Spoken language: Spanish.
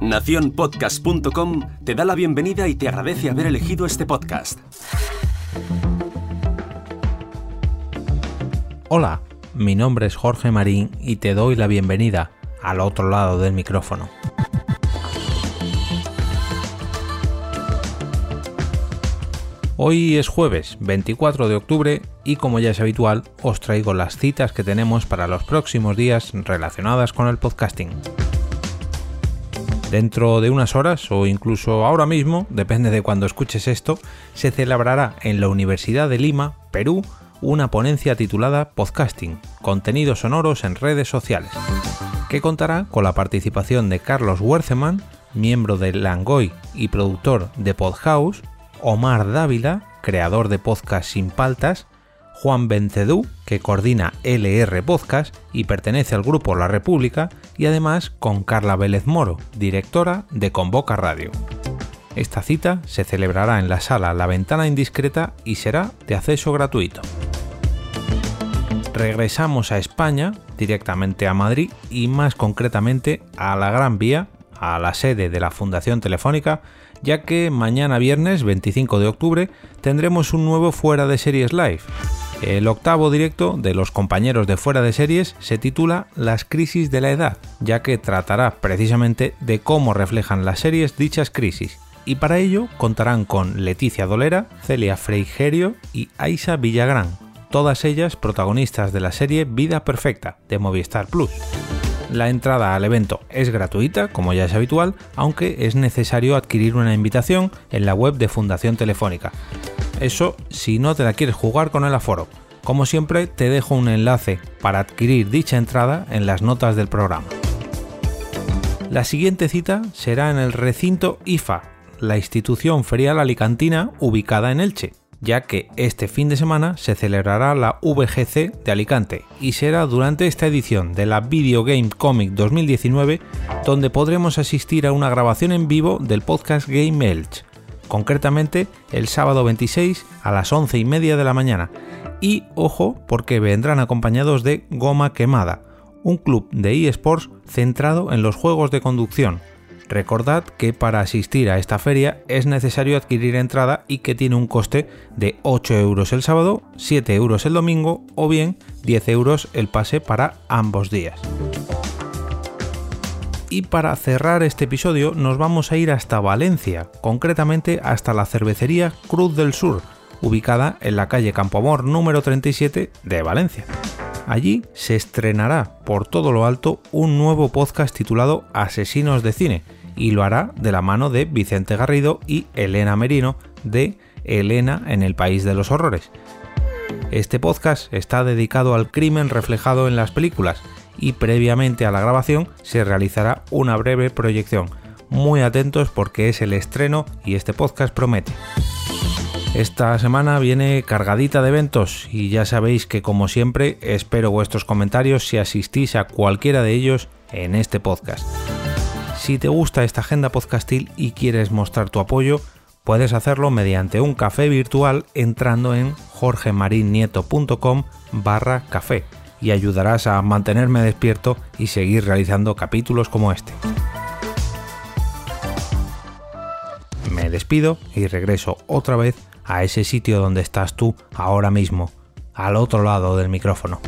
Naciónpodcast.com te da la bienvenida y te agradece haber elegido este podcast. Hola, mi nombre es Jorge Marín y te doy la bienvenida al otro lado del micrófono. Hoy es jueves 24 de octubre y como ya es habitual os traigo las citas que tenemos para los próximos días relacionadas con el podcasting. Dentro de unas horas o incluso ahora mismo, depende de cuando escuches esto, se celebrará en la Universidad de Lima, Perú, una ponencia titulada Podcasting, contenidos sonoros en redes sociales, que contará con la participación de Carlos Werceman, miembro de Langoy y productor de Podhouse, Omar Dávila, creador de podcast Sin Paltas, Juan Bencedú, que coordina LR Podcast y pertenece al grupo La República, y además con Carla Vélez Moro, directora de Convoca Radio. Esta cita se celebrará en la sala La Ventana Indiscreta y será de acceso gratuito. Regresamos a España, directamente a Madrid y más concretamente a la Gran Vía, a la sede de la Fundación Telefónica, ya que mañana viernes 25 de octubre tendremos un nuevo Fuera de Series Live. El octavo directo de los compañeros de Fuera de Series se titula Las crisis de la edad, ya que tratará precisamente de cómo reflejan las series dichas crisis. Y para ello contarán con Leticia Dolera, Celia Freigerio y Aisa Villagrán, todas ellas protagonistas de la serie Vida Perfecta de Movistar Plus. La entrada al evento es gratuita, como ya es habitual, aunque es necesario adquirir una invitación en la web de Fundación Telefónica. Eso si no te la quieres jugar con el aforo. Como siempre, te dejo un enlace para adquirir dicha entrada en las notas del programa. La siguiente cita será en el recinto IFA, la institución ferial alicantina ubicada en Elche, ya que este fin de semana se celebrará la VGC de Alicante y será durante esta edición de la Video Game Comic 2019 donde podremos asistir a una grabación en vivo del podcast Game Elch, concretamente el sábado 26 a las 11 y media de la mañana. Y ojo, porque vendrán acompañados de Goma Quemada, un club de eSports centrado en los juegos de conducción Recordad que para asistir a esta feria es necesario adquirir entrada y que tiene un coste de 8 euros el sábado, 7 euros el domingo o bien 10 euros el pase para ambos días. Y para cerrar este episodio nos vamos a ir hasta Valencia, concretamente hasta la cervecería Cruz del Sur, ubicada en la calle Campoamor número 37 de Valencia. Allí se estrenará por todo lo alto un nuevo podcast titulado Asesinos de Cine y lo hará de la mano de Vicente Garrido y Elena Merino de Elena en el País de los Horrores. Este podcast está dedicado al crimen reflejado en las películas y previamente a la grabación se realizará una breve proyección. Muy atentos porque es el estreno y este podcast promete. Esta semana viene cargadita de eventos y ya sabéis que como siempre espero vuestros comentarios si asistís a cualquiera de ellos en este podcast. Si te gusta esta agenda podcastil y quieres mostrar tu apoyo, puedes hacerlo mediante un café virtual entrando en jorgemarinieto.com barra café y ayudarás a mantenerme despierto y seguir realizando capítulos como este. Me despido y regreso otra vez a ese sitio donde estás tú ahora mismo, al otro lado del micrófono.